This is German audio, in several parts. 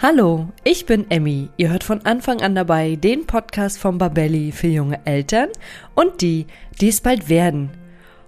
Hallo, ich bin Emmy. Ihr hört von Anfang an dabei den Podcast von Babelli für junge Eltern und die, die es bald werden.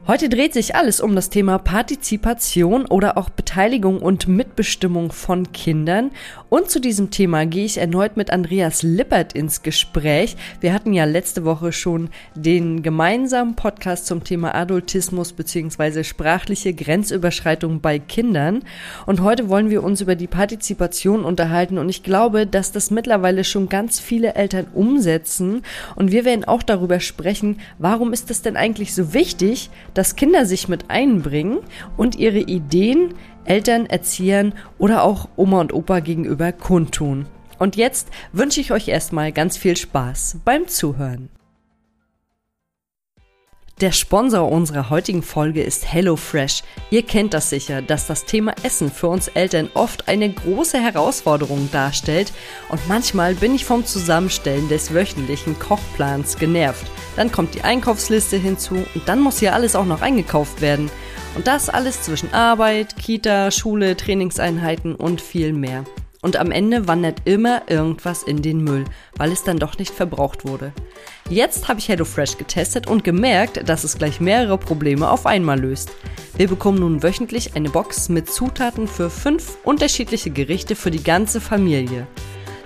Heute dreht sich alles um das Thema Partizipation oder auch Beteiligung und Mitbestimmung von Kindern. Und zu diesem Thema gehe ich erneut mit Andreas Lippert ins Gespräch. Wir hatten ja letzte Woche schon den gemeinsamen Podcast zum Thema Adultismus bzw. sprachliche Grenzüberschreitung bei Kindern. Und heute wollen wir uns über die Partizipation unterhalten. Und ich glaube, dass das mittlerweile schon ganz viele Eltern umsetzen. Und wir werden auch darüber sprechen, warum ist es denn eigentlich so wichtig, dass Kinder sich mit einbringen und ihre Ideen Eltern, Erziehern oder auch Oma und Opa gegenüber kundtun. Und jetzt wünsche ich euch erstmal ganz viel Spaß beim Zuhören. Der Sponsor unserer heutigen Folge ist HelloFresh. Ihr kennt das sicher, dass das Thema Essen für uns Eltern oft eine große Herausforderung darstellt und manchmal bin ich vom Zusammenstellen des wöchentlichen Kochplans genervt. Dann kommt die Einkaufsliste hinzu und dann muss hier alles auch noch eingekauft werden. Und das alles zwischen Arbeit, Kita, Schule, Trainingseinheiten und viel mehr. Und am Ende wandert immer irgendwas in den Müll, weil es dann doch nicht verbraucht wurde. Jetzt habe ich HelloFresh getestet und gemerkt, dass es gleich mehrere Probleme auf einmal löst. Wir bekommen nun wöchentlich eine Box mit Zutaten für fünf unterschiedliche Gerichte für die ganze Familie.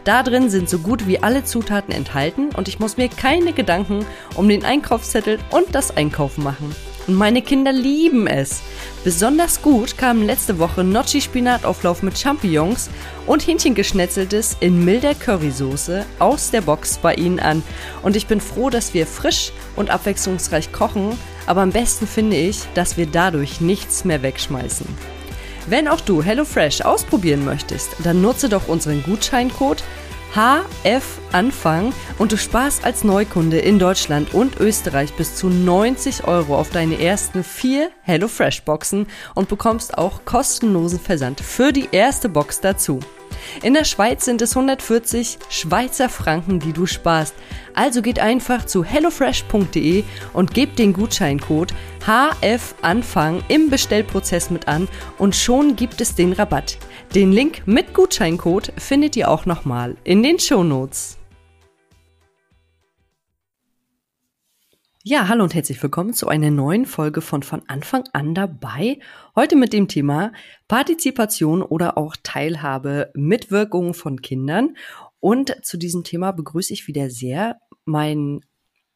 Da drin sind so gut wie alle Zutaten enthalten und ich muss mir keine Gedanken um den Einkaufszettel und das Einkaufen machen. Und meine Kinder lieben es. Besonders gut kamen letzte Woche Gnocchi-Spinatauflauf mit Champignons und Hähnchengeschnetzeltes in milder Currysoße aus der Box bei ihnen an. Und ich bin froh, dass wir frisch und abwechslungsreich kochen, aber am besten finde ich, dass wir dadurch nichts mehr wegschmeißen. Wenn auch du HelloFresh ausprobieren möchtest, dann nutze doch unseren Gutscheincode HF Anfang und du sparst als Neukunde in Deutschland und Österreich bis zu 90 Euro auf deine ersten vier HelloFresh Boxen und bekommst auch kostenlosen Versand für die erste Box dazu. In der Schweiz sind es 140 Schweizer Franken, die du sparst. Also geht einfach zu hellofresh.de und gebt den Gutscheincode HFANFANG im Bestellprozess mit an und schon gibt es den Rabatt. Den Link mit Gutscheincode findet ihr auch nochmal in den Shownotes. Ja, hallo und herzlich willkommen zu einer neuen Folge von von Anfang an dabei. Heute mit dem Thema Partizipation oder auch Teilhabe, Mitwirkung von Kindern. Und zu diesem Thema begrüße ich wieder sehr meinen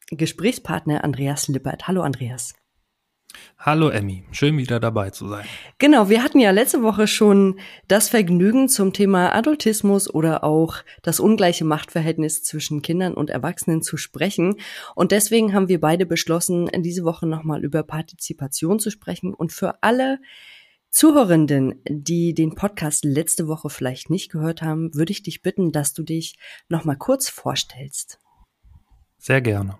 Gesprächspartner Andreas Lippert. Hallo Andreas. Hallo Emmy, schön wieder dabei zu sein. Genau, wir hatten ja letzte Woche schon das Vergnügen zum Thema Adultismus oder auch das ungleiche Machtverhältnis zwischen Kindern und Erwachsenen zu sprechen. Und deswegen haben wir beide beschlossen, diese Woche nochmal über Partizipation zu sprechen. Und für alle Zuhörenden, die den Podcast letzte Woche vielleicht nicht gehört haben, würde ich dich bitten, dass du dich nochmal kurz vorstellst. Sehr gerne.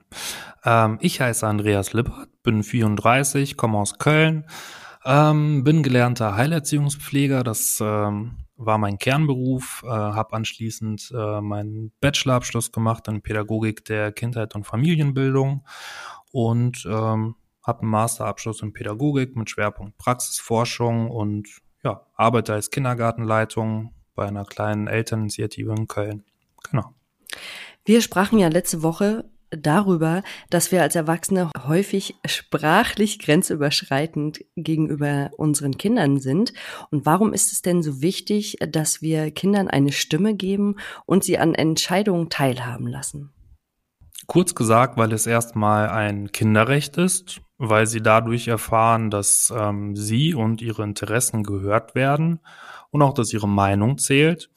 Ähm, ich heiße Andreas Lippert, bin 34, komme aus Köln, ähm, bin gelernter Heilerziehungspfleger. Das ähm, war mein Kernberuf, äh, habe anschließend äh, meinen Bachelorabschluss gemacht in Pädagogik der Kindheit und Familienbildung und ähm, habe einen Masterabschluss in Pädagogik mit Schwerpunkt Praxisforschung und ja, arbeite als Kindergartenleitung bei einer kleinen Elterninitiative in Köln. Genau. Wir sprachen ja letzte Woche darüber, dass wir als Erwachsene häufig sprachlich grenzüberschreitend gegenüber unseren Kindern sind. Und warum ist es denn so wichtig, dass wir Kindern eine Stimme geben und sie an Entscheidungen teilhaben lassen? Kurz gesagt, weil es erstmal ein Kinderrecht ist, weil sie dadurch erfahren, dass ähm, sie und ihre Interessen gehört werden und auch, dass ihre Meinung zählt.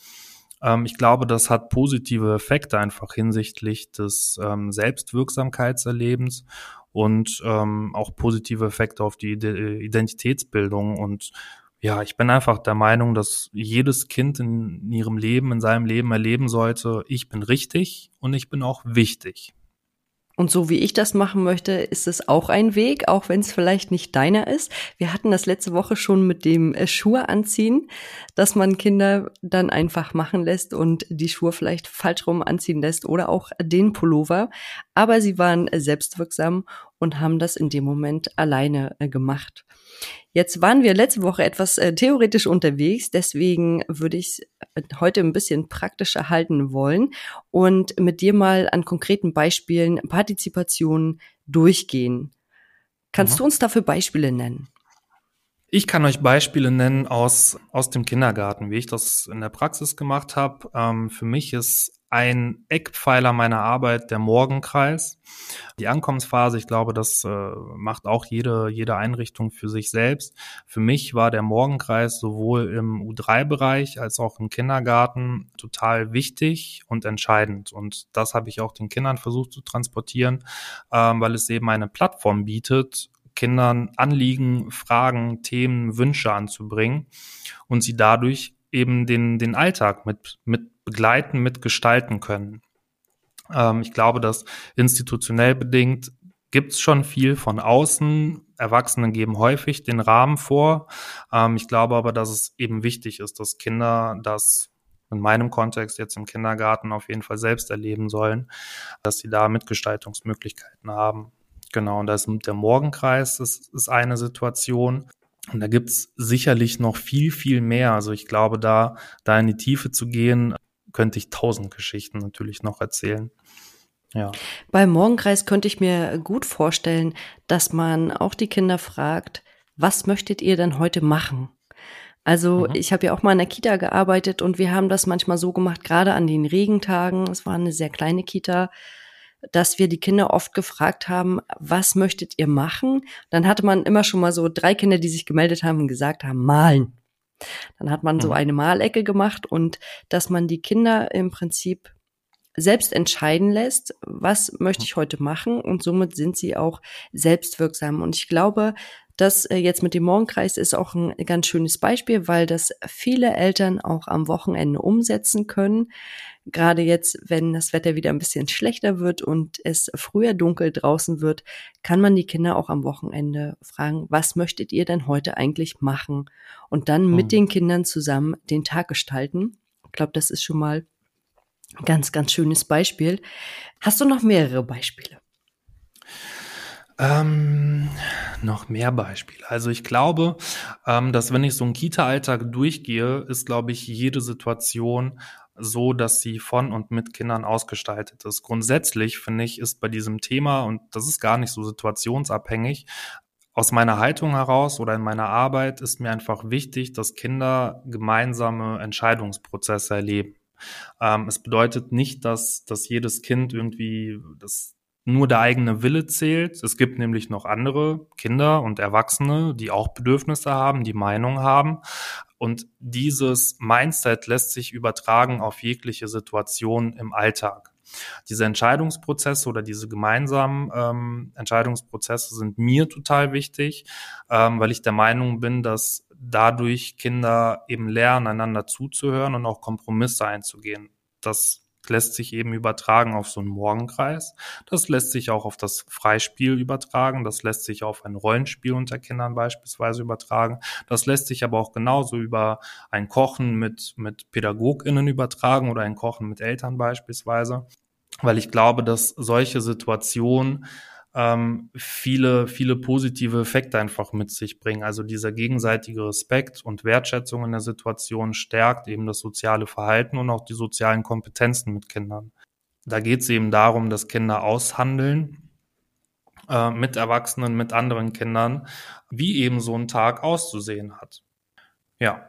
Ähm, ich glaube, das hat positive Effekte einfach hinsichtlich des ähm, Selbstwirksamkeitserlebens und ähm, auch positive Effekte auf die Identitätsbildung. Und ja, ich bin einfach der Meinung, dass jedes Kind in ihrem Leben, in seinem Leben erleben sollte, ich bin richtig und ich bin auch wichtig. Und so wie ich das machen möchte, ist es auch ein Weg, auch wenn es vielleicht nicht deiner ist. Wir hatten das letzte Woche schon mit dem äh, Schuhe anziehen, dass man Kinder dann einfach machen lässt und die Schuhe vielleicht falsch rum anziehen lässt oder auch den Pullover. Aber sie waren selbstwirksam und haben das in dem Moment alleine äh, gemacht. Jetzt waren wir letzte Woche etwas äh, theoretisch unterwegs, deswegen würde ich äh, heute ein bisschen praktischer halten wollen und mit dir mal an konkreten Beispielen Partizipation durchgehen. Kannst mhm. du uns dafür Beispiele nennen? Ich kann euch Beispiele nennen aus, aus dem Kindergarten, wie ich das in der Praxis gemacht habe. Ähm, für mich ist ein Eckpfeiler meiner Arbeit der Morgenkreis. Die Ankommensphase, ich glaube, das äh, macht auch jede, jede Einrichtung für sich selbst. Für mich war der Morgenkreis sowohl im U3-Bereich als auch im Kindergarten total wichtig und entscheidend. Und das habe ich auch den Kindern versucht zu transportieren, ähm, weil es eben eine Plattform bietet, Kindern Anliegen, Fragen, Themen, Wünsche anzubringen und sie dadurch eben den, den Alltag mit, mit begleiten, mit gestalten können. Ähm, ich glaube, dass institutionell bedingt gibt es schon viel von außen. Erwachsene geben häufig den Rahmen vor. Ähm, ich glaube aber, dass es eben wichtig ist, dass Kinder das in meinem Kontext jetzt im Kindergarten auf jeden Fall selbst erleben sollen, dass sie da Mitgestaltungsmöglichkeiten haben. Genau, und da ist der Morgenkreis ist, ist eine Situation. Und da gibt's sicherlich noch viel, viel mehr. Also ich glaube, da, da in die Tiefe zu gehen, könnte ich tausend Geschichten natürlich noch erzählen. Ja. Beim Morgenkreis könnte ich mir gut vorstellen, dass man auch die Kinder fragt, was möchtet ihr denn heute machen? Also mhm. ich habe ja auch mal in der Kita gearbeitet und wir haben das manchmal so gemacht, gerade an den Regentagen, es war eine sehr kleine Kita, dass wir die Kinder oft gefragt haben, was möchtet ihr machen? Dann hatte man immer schon mal so drei Kinder, die sich gemeldet haben und gesagt haben, malen. Dann hat man so mhm. eine Malecke gemacht und dass man die Kinder im Prinzip selbst entscheiden lässt, was möchte ich heute machen und somit sind sie auch selbstwirksam. Und ich glaube, das äh, jetzt mit dem Morgenkreis ist auch ein ganz schönes Beispiel, weil das viele Eltern auch am Wochenende umsetzen können. Gerade jetzt, wenn das Wetter wieder ein bisschen schlechter wird und es früher dunkel draußen wird, kann man die Kinder auch am Wochenende fragen, was möchtet ihr denn heute eigentlich machen? Und dann mit mhm. den Kindern zusammen den Tag gestalten. Ich glaube, das ist schon mal ein ganz, ganz schönes Beispiel. Hast du noch mehrere Beispiele? Ähm, noch mehr Beispiele. Also ich glaube, ähm, dass wenn ich so einen Kita-Alltag durchgehe, ist, glaube ich, jede Situation so, dass sie von und mit Kindern ausgestaltet ist. Grundsätzlich finde ich, ist bei diesem Thema, und das ist gar nicht so situationsabhängig, aus meiner Haltung heraus oder in meiner Arbeit ist mir einfach wichtig, dass Kinder gemeinsame Entscheidungsprozesse erleben. Ähm, es bedeutet nicht, dass, dass jedes Kind irgendwie das nur der eigene Wille zählt. Es gibt nämlich noch andere Kinder und Erwachsene, die auch Bedürfnisse haben, die Meinung haben. Und dieses Mindset lässt sich übertragen auf jegliche Situation im Alltag. Diese Entscheidungsprozesse oder diese gemeinsamen ähm, Entscheidungsprozesse sind mir total wichtig, ähm, weil ich der Meinung bin, dass dadurch Kinder eben lernen, einander zuzuhören und auch Kompromisse einzugehen. Das lässt sich eben übertragen auf so einen Morgenkreis. Das lässt sich auch auf das Freispiel übertragen. Das lässt sich auf ein Rollenspiel unter Kindern beispielsweise übertragen. Das lässt sich aber auch genauso über ein Kochen mit, mit PädagogInnen übertragen oder ein Kochen mit Eltern beispielsweise. Weil ich glaube, dass solche Situationen ähm, viele, viele positive Effekte einfach mit sich bringen. Also dieser gegenseitige Respekt und Wertschätzung in der Situation stärkt eben das soziale Verhalten und auch die sozialen Kompetenzen mit Kindern. Da geht es eben darum, dass Kinder aushandeln äh, mit Erwachsenen, mit anderen Kindern, wie eben so ein Tag auszusehen hat. Ja.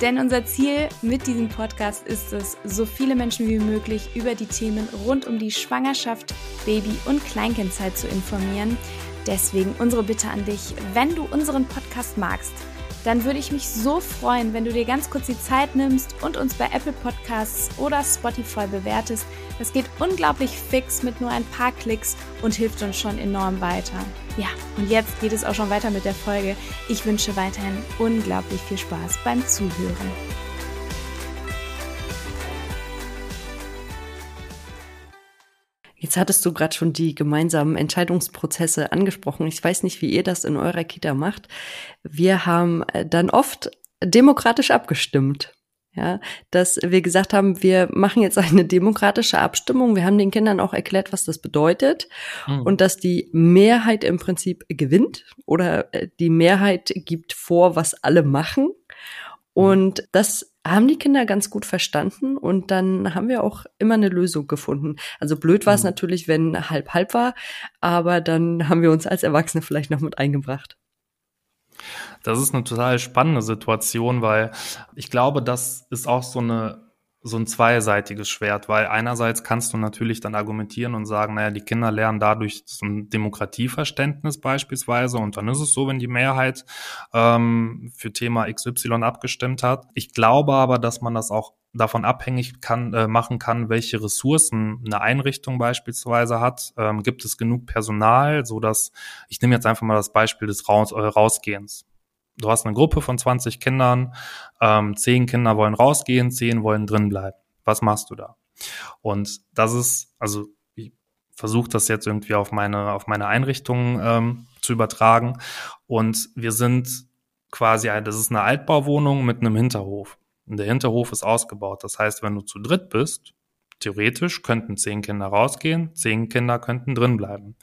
Denn unser Ziel mit diesem Podcast ist es, so viele Menschen wie möglich über die Themen rund um die Schwangerschaft, Baby- und Kleinkindzeit zu informieren. Deswegen unsere Bitte an dich, wenn du unseren Podcast magst, dann würde ich mich so freuen, wenn du dir ganz kurz die Zeit nimmst und uns bei Apple Podcasts oder Spotify bewertest. Das geht unglaublich fix mit nur ein paar Klicks und hilft uns schon enorm weiter. Ja, und jetzt geht es auch schon weiter mit der Folge. Ich wünsche weiterhin unglaublich viel Spaß beim Zuhören. Jetzt hattest du gerade schon die gemeinsamen Entscheidungsprozesse angesprochen. Ich weiß nicht, wie ihr das in eurer Kita macht. Wir haben äh, dann oft demokratisch abgestimmt. Ja, dass wir gesagt haben, wir machen jetzt eine demokratische Abstimmung. Wir haben den Kindern auch erklärt, was das bedeutet mhm. und dass die Mehrheit im Prinzip gewinnt oder äh, die Mehrheit gibt vor, was alle machen. Und das haben die Kinder ganz gut verstanden und dann haben wir auch immer eine Lösung gefunden. Also blöd war es mhm. natürlich, wenn halb halb war, aber dann haben wir uns als Erwachsene vielleicht noch mit eingebracht. Das ist eine total spannende Situation, weil ich glaube, das ist auch so eine so ein zweiseitiges Schwert, weil einerseits kannst du natürlich dann argumentieren und sagen, naja, die Kinder lernen dadurch so ein Demokratieverständnis beispielsweise und dann ist es so, wenn die Mehrheit ähm, für Thema XY abgestimmt hat. Ich glaube aber, dass man das auch davon abhängig kann, äh, machen kann, welche Ressourcen eine Einrichtung beispielsweise hat. Ähm, gibt es genug Personal, so dass ich nehme jetzt einfach mal das Beispiel des Raus, äh, Rausgehens du hast eine Gruppe von 20 Kindern, ähm, 10 Kinder wollen rausgehen, 10 wollen drin bleiben. Was machst du da? Und das ist, also ich versuche das jetzt irgendwie auf meine, auf meine Einrichtung ähm, zu übertragen. Und wir sind quasi, das ist eine Altbauwohnung mit einem Hinterhof. Und der Hinterhof ist ausgebaut. Das heißt, wenn du zu dritt bist, theoretisch könnten zehn Kinder rausgehen, zehn Kinder könnten drin bleiben.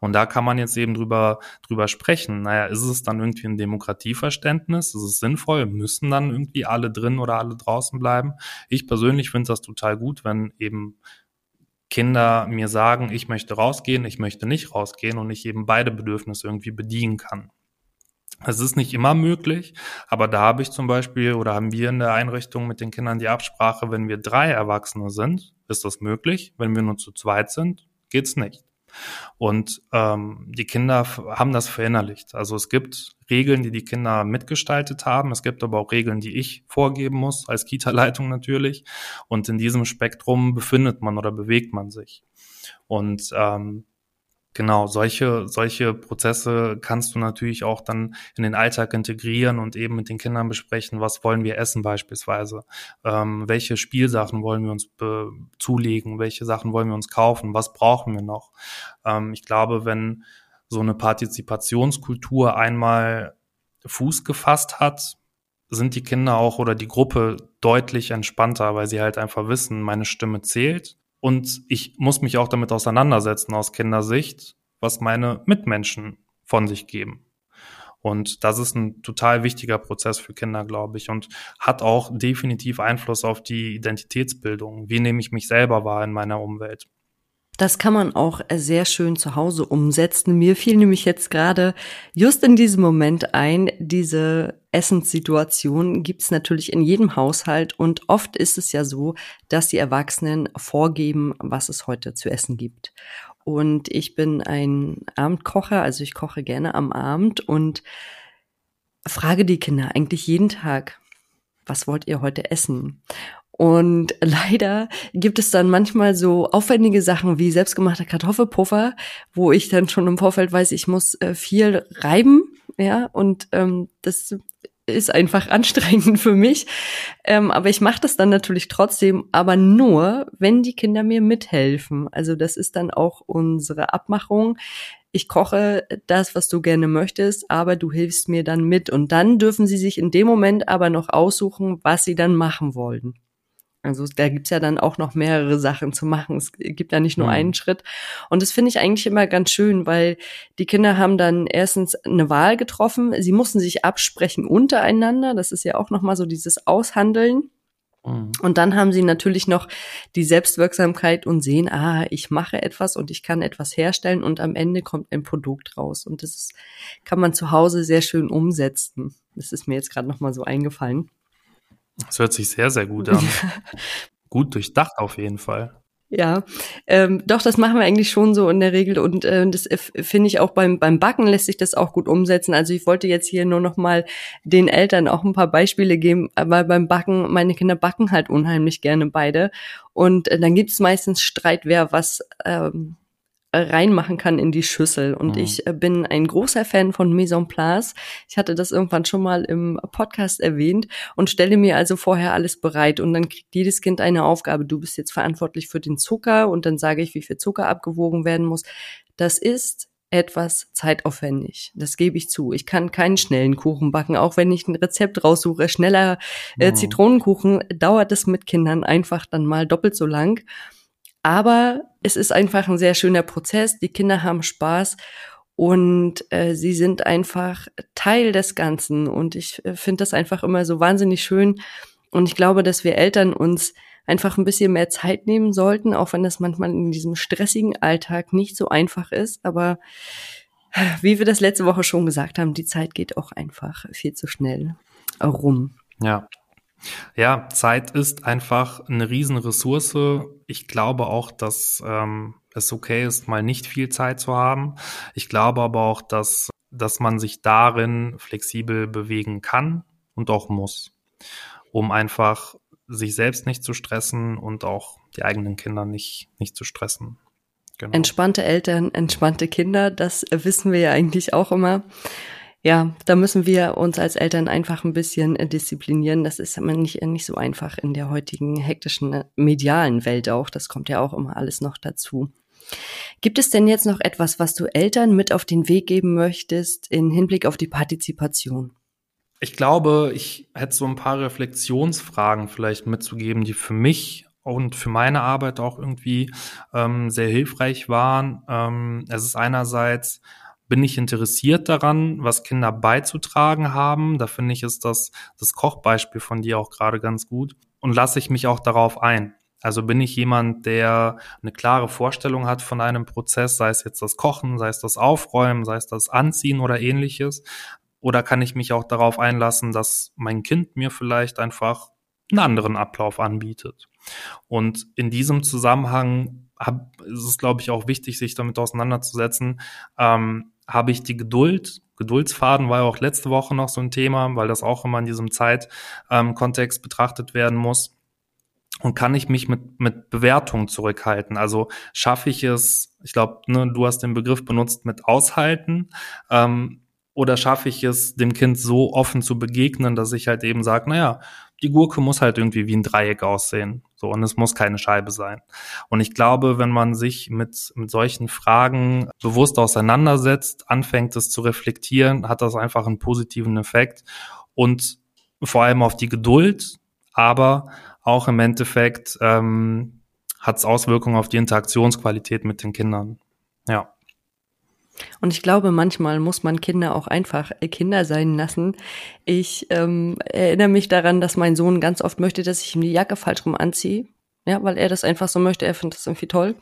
Und da kann man jetzt eben drüber, drüber sprechen. Naja, ist es dann irgendwie ein Demokratieverständnis? Ist es sinnvoll? Müssen dann irgendwie alle drin oder alle draußen bleiben? Ich persönlich finde das total gut, wenn eben Kinder mir sagen, ich möchte rausgehen, ich möchte nicht rausgehen und ich eben beide Bedürfnisse irgendwie bedienen kann. Es ist nicht immer möglich, aber da habe ich zum Beispiel oder haben wir in der Einrichtung mit den Kindern die Absprache, wenn wir drei Erwachsene sind, ist das möglich. Wenn wir nur zu zweit sind, geht's nicht. Und ähm, die Kinder haben das verinnerlicht. Also es gibt Regeln, die die Kinder mitgestaltet haben. Es gibt aber auch Regeln, die ich vorgeben muss, als Kita-Leitung natürlich. Und in diesem Spektrum befindet man oder bewegt man sich. Und ähm, Genau, solche, solche Prozesse kannst du natürlich auch dann in den Alltag integrieren und eben mit den Kindern besprechen, was wollen wir essen beispielsweise, ähm, welche Spielsachen wollen wir uns zulegen, welche Sachen wollen wir uns kaufen, was brauchen wir noch. Ähm, ich glaube, wenn so eine Partizipationskultur einmal Fuß gefasst hat, sind die Kinder auch oder die Gruppe deutlich entspannter, weil sie halt einfach wissen, meine Stimme zählt und ich muss mich auch damit auseinandersetzen aus Kindersicht, was meine Mitmenschen von sich geben. Und das ist ein total wichtiger Prozess für Kinder, glaube ich, und hat auch definitiv Einfluss auf die Identitätsbildung. Wie nehme ich mich selber wahr in meiner Umwelt? Das kann man auch sehr schön zu Hause umsetzen. Mir fiel nämlich jetzt gerade just in diesem Moment ein, diese Essenssituation gibt's natürlich in jedem Haushalt und oft ist es ja so, dass die Erwachsenen vorgeben, was es heute zu essen gibt. Und ich bin ein Abendkocher, also ich koche gerne am Abend und frage die Kinder eigentlich jeden Tag, was wollt ihr heute essen? Und leider gibt es dann manchmal so aufwendige Sachen wie selbstgemachter Kartoffelpuffer, wo ich dann schon im Vorfeld weiß, ich muss äh, viel reiben, ja, und ähm, das ist einfach anstrengend für mich. Ähm, aber ich mache das dann natürlich trotzdem, aber nur, wenn die Kinder mir mithelfen. Also das ist dann auch unsere Abmachung. Ich koche das, was du gerne möchtest, aber du hilfst mir dann mit. Und dann dürfen sie sich in dem Moment aber noch aussuchen, was sie dann machen wollen. Also da gibt's ja dann auch noch mehrere Sachen zu machen. Es gibt ja nicht nur mhm. einen Schritt. Und das finde ich eigentlich immer ganz schön, weil die Kinder haben dann erstens eine Wahl getroffen. Sie mussten sich absprechen untereinander. Das ist ja auch nochmal so dieses Aushandeln. Mhm. Und dann haben sie natürlich noch die Selbstwirksamkeit und sehen, ah, ich mache etwas und ich kann etwas herstellen und am Ende kommt ein Produkt raus. Und das ist, kann man zu Hause sehr schön umsetzen. Das ist mir jetzt gerade nochmal so eingefallen. Das hört sich sehr, sehr gut an. gut durchdacht auf jeden Fall. Ja, ähm, doch, das machen wir eigentlich schon so in der Regel und äh, das äh, finde ich auch beim, beim Backen lässt sich das auch gut umsetzen. Also ich wollte jetzt hier nur noch mal den Eltern auch ein paar Beispiele geben, weil beim Backen, meine Kinder backen halt unheimlich gerne beide und äh, dann gibt's meistens Streit, wer was ähm, reinmachen kann in die Schüssel. Und mhm. ich äh, bin ein großer Fan von Mise en Place. Ich hatte das irgendwann schon mal im Podcast erwähnt und stelle mir also vorher alles bereit. Und dann kriegt jedes Kind eine Aufgabe. Du bist jetzt verantwortlich für den Zucker und dann sage ich, wie viel Zucker abgewogen werden muss. Das ist etwas zeitaufwendig. Das gebe ich zu. Ich kann keinen schnellen Kuchen backen, auch wenn ich ein Rezept raussuche. Schneller äh, mhm. Zitronenkuchen dauert es mit Kindern einfach dann mal doppelt so lang. Aber es ist einfach ein sehr schöner Prozess. Die Kinder haben Spaß und äh, sie sind einfach Teil des Ganzen. Und ich äh, finde das einfach immer so wahnsinnig schön. Und ich glaube, dass wir Eltern uns einfach ein bisschen mehr Zeit nehmen sollten, auch wenn das manchmal in diesem stressigen Alltag nicht so einfach ist. Aber wie wir das letzte Woche schon gesagt haben, die Zeit geht auch einfach viel zu schnell rum. Ja, ja, Zeit ist einfach eine Riesenressource. Ich glaube auch, dass ähm, es okay ist, mal nicht viel Zeit zu haben. Ich glaube aber auch, dass, dass man sich darin flexibel bewegen kann und auch muss, um einfach sich selbst nicht zu stressen und auch die eigenen Kinder nicht, nicht zu stressen. Genau. Entspannte Eltern, entspannte Kinder, das wissen wir ja eigentlich auch immer ja, da müssen wir uns als Eltern einfach ein bisschen äh, disziplinieren. Das ist immer nicht, nicht so einfach in der heutigen hektischen äh, medialen Welt auch. Das kommt ja auch immer alles noch dazu. Gibt es denn jetzt noch etwas, was du Eltern mit auf den Weg geben möchtest in Hinblick auf die Partizipation? Ich glaube, ich hätte so ein paar Reflexionsfragen vielleicht mitzugeben, die für mich und für meine Arbeit auch irgendwie ähm, sehr hilfreich waren. Ähm, es ist einerseits bin ich interessiert daran, was Kinder beizutragen haben. Da finde ich, ist das, das Kochbeispiel von dir auch gerade ganz gut. Und lasse ich mich auch darauf ein. Also bin ich jemand, der eine klare Vorstellung hat von einem Prozess, sei es jetzt das Kochen, sei es das Aufräumen, sei es das Anziehen oder ähnliches. Oder kann ich mich auch darauf einlassen, dass mein Kind mir vielleicht einfach einen anderen Ablauf anbietet? Und in diesem Zusammenhang hab, ist es, glaube ich, auch wichtig, sich damit auseinanderzusetzen, ähm, habe ich die Geduld. Geduldsfaden war ja auch letzte Woche noch so ein Thema, weil das auch immer in diesem Zeitkontext ähm, betrachtet werden muss. Und kann ich mich mit, mit Bewertungen zurückhalten? Also schaffe ich es, ich glaube, ne, du hast den Begriff benutzt mit aushalten, ähm, oder schaffe ich es, dem Kind so offen zu begegnen, dass ich halt eben sage, naja, die Gurke muss halt irgendwie wie ein Dreieck aussehen. So, und es muss keine Scheibe sein. Und ich glaube, wenn man sich mit, mit solchen Fragen bewusst auseinandersetzt, anfängt es zu reflektieren, hat das einfach einen positiven Effekt und vor allem auf die Geduld, aber auch im Endeffekt ähm, hat es Auswirkungen auf die Interaktionsqualität mit den Kindern. Ja. Und ich glaube, manchmal muss man Kinder auch einfach äh, Kinder sein lassen. Ich ähm, erinnere mich daran, dass mein Sohn ganz oft möchte, dass ich ihm die Jacke falsch rum anziehe. Ja, weil er das einfach so möchte. Er findet das irgendwie toll.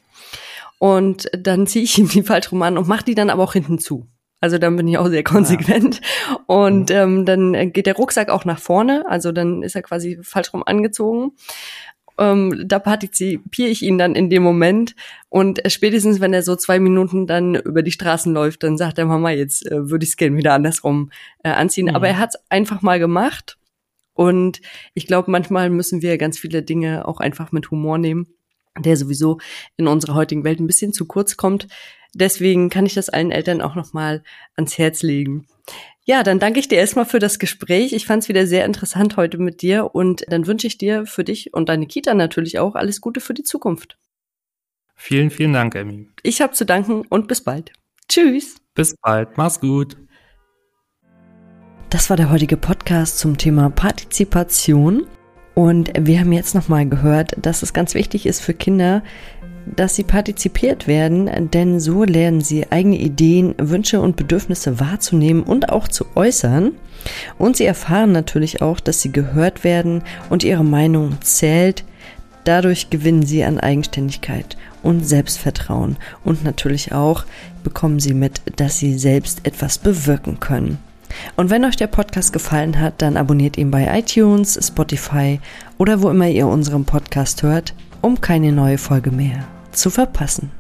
Und dann ziehe ich ihm die falsch rum an und mache die dann aber auch hinten zu. Also dann bin ich auch sehr konsequent. Ja. Und ähm, dann geht der Rucksack auch nach vorne. Also dann ist er quasi falsch rum angezogen ähm, da partizipiere ich ihn dann in dem Moment. Und spätestens, wenn er so zwei Minuten dann über die Straßen läuft, dann sagt er, Mama, jetzt äh, würde ich es gerne wieder andersrum äh, anziehen. Mhm. Aber er hat es einfach mal gemacht. Und ich glaube, manchmal müssen wir ganz viele Dinge auch einfach mit Humor nehmen, der sowieso in unserer heutigen Welt ein bisschen zu kurz kommt. Deswegen kann ich das allen Eltern auch noch mal ans Herz legen. Ja, dann danke ich dir erstmal für das Gespräch. Ich fand es wieder sehr interessant heute mit dir und dann wünsche ich dir für dich und deine Kita natürlich auch alles Gute für die Zukunft. Vielen, vielen Dank, Emmy. Ich habe zu danken und bis bald. Tschüss. Bis bald. Mach's gut. Das war der heutige Podcast zum Thema Partizipation. Und wir haben jetzt nochmal gehört, dass es ganz wichtig ist für Kinder, dass sie partizipiert werden, denn so lernen sie eigene Ideen, Wünsche und Bedürfnisse wahrzunehmen und auch zu äußern. Und sie erfahren natürlich auch, dass sie gehört werden und ihre Meinung zählt. Dadurch gewinnen sie an Eigenständigkeit und Selbstvertrauen. Und natürlich auch bekommen sie mit, dass sie selbst etwas bewirken können. Und wenn euch der Podcast gefallen hat, dann abonniert ihn bei iTunes, Spotify oder wo immer ihr unseren Podcast hört um keine neue Folge mehr zu verpassen.